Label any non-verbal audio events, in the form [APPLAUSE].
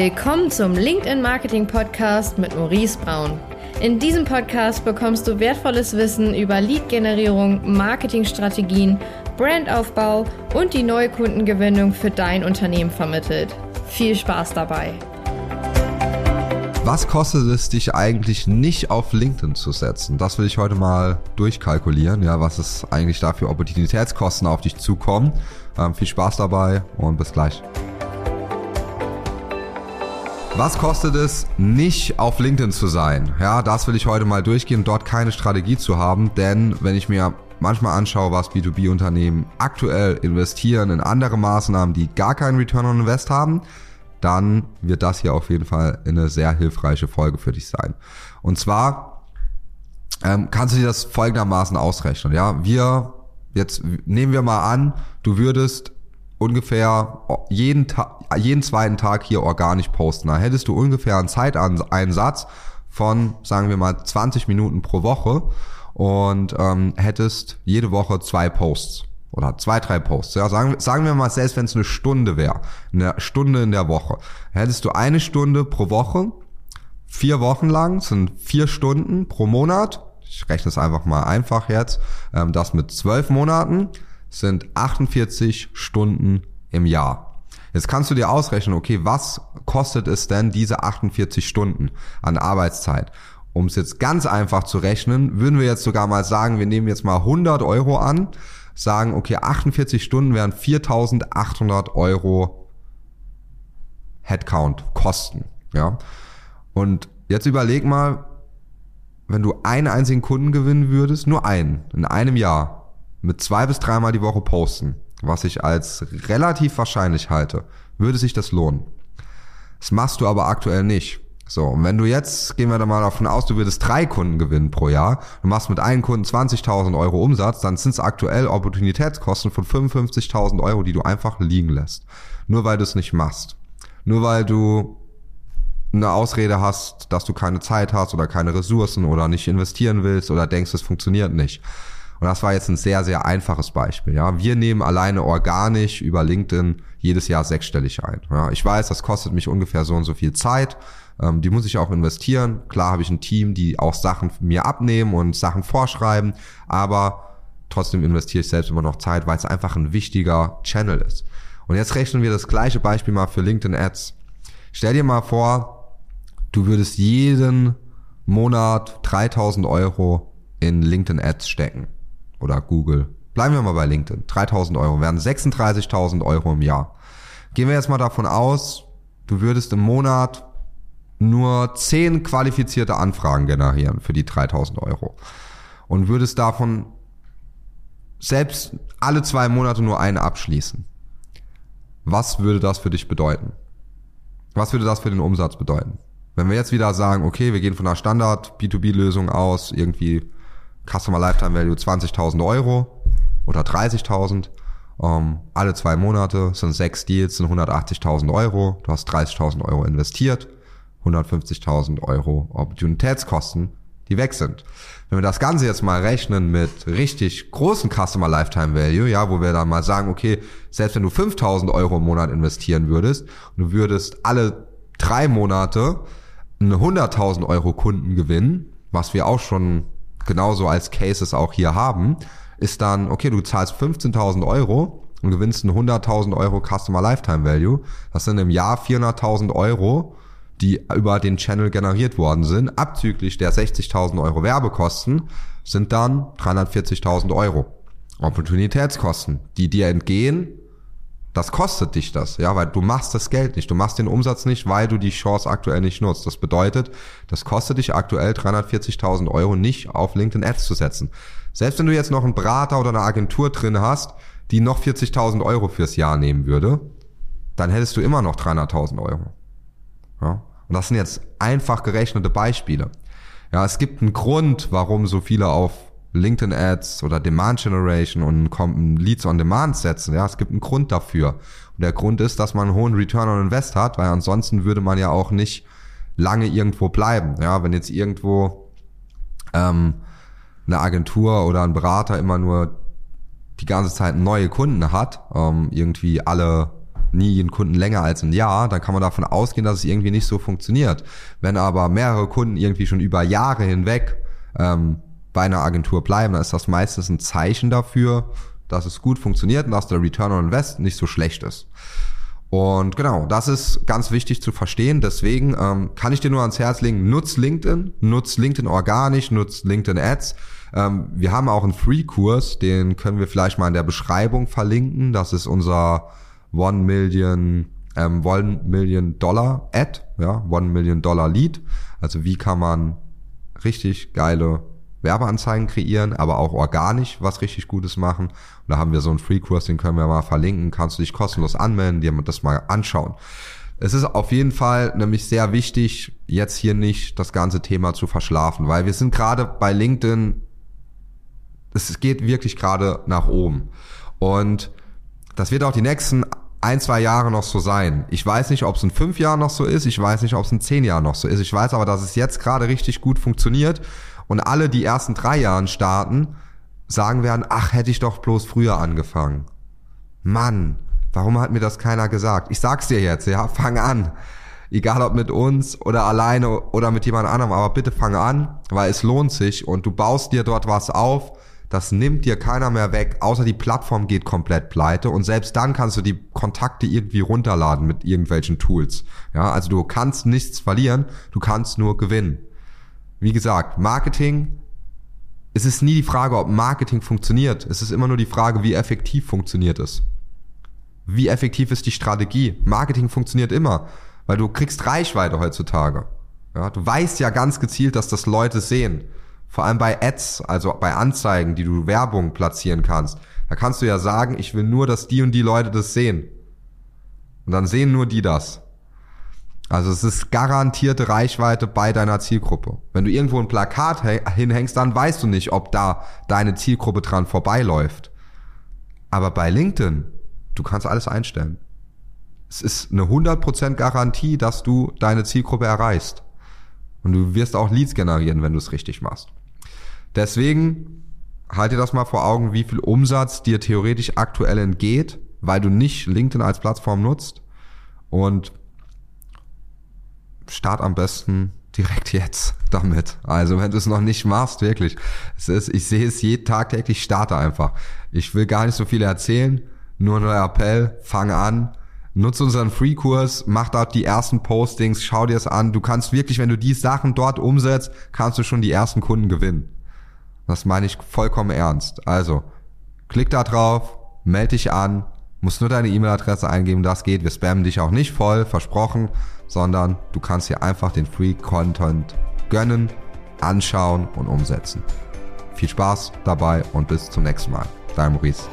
Willkommen zum LinkedIn Marketing Podcast mit Maurice Braun. In diesem Podcast bekommst du wertvolles Wissen über Lead-Generierung, Marketingstrategien, Brandaufbau und die neue Kundengewinnung für dein Unternehmen vermittelt. Viel Spaß dabei! Was kostet es dich eigentlich nicht auf LinkedIn zu setzen? Das will ich heute mal durchkalkulieren, ja, was es eigentlich da für Opportunitätskosten auf dich zukommen. Ähm, viel Spaß dabei und bis gleich. Was kostet es, nicht auf LinkedIn zu sein? Ja, das will ich heute mal durchgehen, dort keine Strategie zu haben, denn wenn ich mir manchmal anschaue, was B2B-Unternehmen aktuell investieren in andere Maßnahmen, die gar keinen Return on Invest haben, dann wird das hier auf jeden Fall eine sehr hilfreiche Folge für dich sein. Und zwar ähm, kannst du dir das folgendermaßen ausrechnen. Ja, wir jetzt nehmen wir mal an, du würdest ungefähr jeden, Ta jeden zweiten Tag hier organisch posten. Da hättest du ungefähr einen Zeiteinsatz von, sagen wir mal, 20 Minuten pro Woche und ähm, hättest jede Woche zwei Posts oder zwei, drei Posts. Ja, sagen, sagen wir mal, selbst wenn es eine Stunde wäre, eine Stunde in der Woche, hättest du eine Stunde pro Woche, vier Wochen lang, sind vier Stunden pro Monat. Ich rechne es einfach mal einfach jetzt. Ähm, das mit zwölf Monaten sind 48 Stunden im Jahr. Jetzt kannst du dir ausrechnen, okay, was kostet es denn diese 48 Stunden an Arbeitszeit? Um es jetzt ganz einfach zu rechnen, würden wir jetzt sogar mal sagen, wir nehmen jetzt mal 100 Euro an, sagen, okay, 48 Stunden wären 4800 Euro Headcount Kosten, ja. Und jetzt überleg mal, wenn du einen einzigen Kunden gewinnen würdest, nur einen, in einem Jahr, mit zwei bis dreimal die Woche posten, was ich als relativ wahrscheinlich halte, würde sich das lohnen. Das machst du aber aktuell nicht. So, und wenn du jetzt, gehen wir da mal davon aus, du würdest drei Kunden gewinnen pro Jahr, du machst mit einem Kunden 20.000 Euro Umsatz, dann sind es aktuell Opportunitätskosten von 55.000 Euro, die du einfach liegen lässt. Nur weil du es nicht machst. Nur weil du eine Ausrede hast, dass du keine Zeit hast oder keine Ressourcen oder nicht investieren willst oder denkst, es funktioniert nicht. Und das war jetzt ein sehr, sehr einfaches Beispiel. Ja, wir nehmen alleine organisch über LinkedIn jedes Jahr sechsstellig ein. Ja, ich weiß, das kostet mich ungefähr so und so viel Zeit. Ähm, die muss ich auch investieren. Klar habe ich ein Team, die auch Sachen mir abnehmen und Sachen vorschreiben, aber trotzdem investiere ich selbst immer noch Zeit, weil es einfach ein wichtiger Channel ist. Und jetzt rechnen wir das gleiche Beispiel mal für LinkedIn Ads. Stell dir mal vor, du würdest jeden Monat 3000 Euro in LinkedIn Ads stecken oder Google. Bleiben wir mal bei LinkedIn. 3000 Euro wären 36.000 Euro im Jahr. Gehen wir jetzt mal davon aus, du würdest im Monat nur 10 qualifizierte Anfragen generieren für die 3000 Euro und würdest davon selbst alle zwei Monate nur eine abschließen. Was würde das für dich bedeuten? Was würde das für den Umsatz bedeuten? Wenn wir jetzt wieder sagen, okay, wir gehen von einer Standard B2B-Lösung aus, irgendwie Customer Lifetime Value 20.000 Euro oder 30.000. Ähm, alle zwei Monate sind sechs Deals, sind 180.000 Euro. Du hast 30.000 Euro investiert, 150.000 Euro Opportunitätskosten, die weg sind. Wenn wir das Ganze jetzt mal rechnen mit richtig großen Customer Lifetime Value, ja, wo wir dann mal sagen, okay, selbst wenn du 5.000 Euro im Monat investieren würdest und du würdest alle drei Monate einen 100.000 Euro Kunden gewinnen, was wir auch schon genauso als Cases auch hier haben, ist dann, okay, du zahlst 15.000 Euro und gewinnst einen 100.000 Euro Customer Lifetime Value. Das sind im Jahr 400.000 Euro, die über den Channel generiert worden sind. Abzüglich der 60.000 Euro Werbekosten sind dann 340.000 Euro. Opportunitätskosten, die dir entgehen, das kostet dich das, ja, weil du machst das Geld nicht, du machst den Umsatz nicht, weil du die Chance aktuell nicht nutzt. Das bedeutet, das kostet dich aktuell 340.000 Euro nicht auf LinkedIn Ads zu setzen. Selbst wenn du jetzt noch einen Berater oder eine Agentur drin hast, die noch 40.000 Euro fürs Jahr nehmen würde, dann hättest du immer noch 300.000 Euro. Ja? Und das sind jetzt einfach gerechnete Beispiele. Ja, es gibt einen Grund, warum so viele auf LinkedIn Ads oder Demand Generation und Leads on Demand setzen. Ja, es gibt einen Grund dafür. Und der Grund ist, dass man einen hohen Return on Invest hat, weil ansonsten würde man ja auch nicht lange irgendwo bleiben. Ja, wenn jetzt irgendwo ähm, eine Agentur oder ein Berater immer nur die ganze Zeit neue Kunden hat, ähm, irgendwie alle nie jeden Kunden länger als ein Jahr, dann kann man davon ausgehen, dass es irgendwie nicht so funktioniert. Wenn aber mehrere Kunden irgendwie schon über Jahre hinweg ähm, bei einer Agentur bleiben, dann ist das meistens ein Zeichen dafür, dass es gut funktioniert und dass der Return on Invest nicht so schlecht ist. Und genau, das ist ganz wichtig zu verstehen. Deswegen ähm, kann ich dir nur ans Herz legen, nutz LinkedIn, nutz LinkedIn organisch, nutz LinkedIn Ads. Ähm, wir haben auch einen Free-Kurs, den können wir vielleicht mal in der Beschreibung verlinken. Das ist unser One Million, ähm, One Million Dollar Ad, ja, One Million Dollar Lead. Also wie kann man richtig geile Werbeanzeigen kreieren, aber auch organisch was richtig Gutes machen. Und da haben wir so einen Free-Kurs, den können wir mal verlinken. Kannst du dich kostenlos anmelden, dir das mal anschauen. Es ist auf jeden Fall nämlich sehr wichtig, jetzt hier nicht das ganze Thema zu verschlafen, weil wir sind gerade bei LinkedIn, es geht wirklich gerade nach oben. Und das wird auch die nächsten ein, zwei Jahre noch so sein. Ich weiß nicht, ob es in fünf Jahren noch so ist. Ich weiß nicht, ob es in zehn Jahren noch so ist. Ich weiß aber, dass es jetzt gerade richtig gut funktioniert und alle, die ersten drei Jahren starten, sagen werden, ach, hätte ich doch bloß früher angefangen. Mann, warum hat mir das keiner gesagt? Ich sag's dir jetzt, ja, fang an. Egal ob mit uns oder alleine oder mit jemand anderem, aber bitte fang an, weil es lohnt sich und du baust dir dort was auf, das nimmt dir keiner mehr weg, außer die Plattform geht komplett pleite und selbst dann kannst du die Kontakte irgendwie runterladen mit irgendwelchen Tools. Ja, also du kannst nichts verlieren, du kannst nur gewinnen. Wie gesagt, Marketing, es ist nie die Frage, ob Marketing funktioniert. Es ist immer nur die Frage, wie effektiv funktioniert es. Wie effektiv ist die Strategie? Marketing funktioniert immer, weil du kriegst Reichweite heutzutage. Ja, du weißt ja ganz gezielt, dass das Leute sehen. Vor allem bei Ads, also bei Anzeigen, die du Werbung platzieren kannst. Da kannst du ja sagen, ich will nur, dass die und die Leute das sehen. Und dann sehen nur die das. Also es ist garantierte Reichweite bei deiner Zielgruppe. Wenn du irgendwo ein Plakat hinhängst, dann weißt du nicht, ob da deine Zielgruppe dran vorbeiläuft. Aber bei LinkedIn, du kannst alles einstellen. Es ist eine 100% Garantie, dass du deine Zielgruppe erreichst. Und du wirst auch Leads generieren, wenn du es richtig machst. Deswegen halt dir das mal vor Augen, wie viel Umsatz dir theoretisch aktuell entgeht, weil du nicht LinkedIn als Plattform nutzt. Und start am besten direkt jetzt [LAUGHS] damit. Also wenn du es noch nicht machst, wirklich. Es ist, ich sehe es jeden Tag täglich, starte einfach. Ich will gar nicht so viel erzählen, nur nur Appell, fang an, nutze unseren Free-Kurs, mach dort die ersten Postings, schau dir es an. Du kannst wirklich, wenn du die Sachen dort umsetzt, kannst du schon die ersten Kunden gewinnen. Das meine ich vollkommen ernst. Also, klick da drauf, melde dich an, musst nur deine E-Mail-Adresse eingeben, das geht. Wir spammen dich auch nicht voll, versprochen sondern du kannst hier einfach den Free Content gönnen, anschauen und umsetzen. Viel Spaß dabei und bis zum nächsten Mal. Dein Maurice.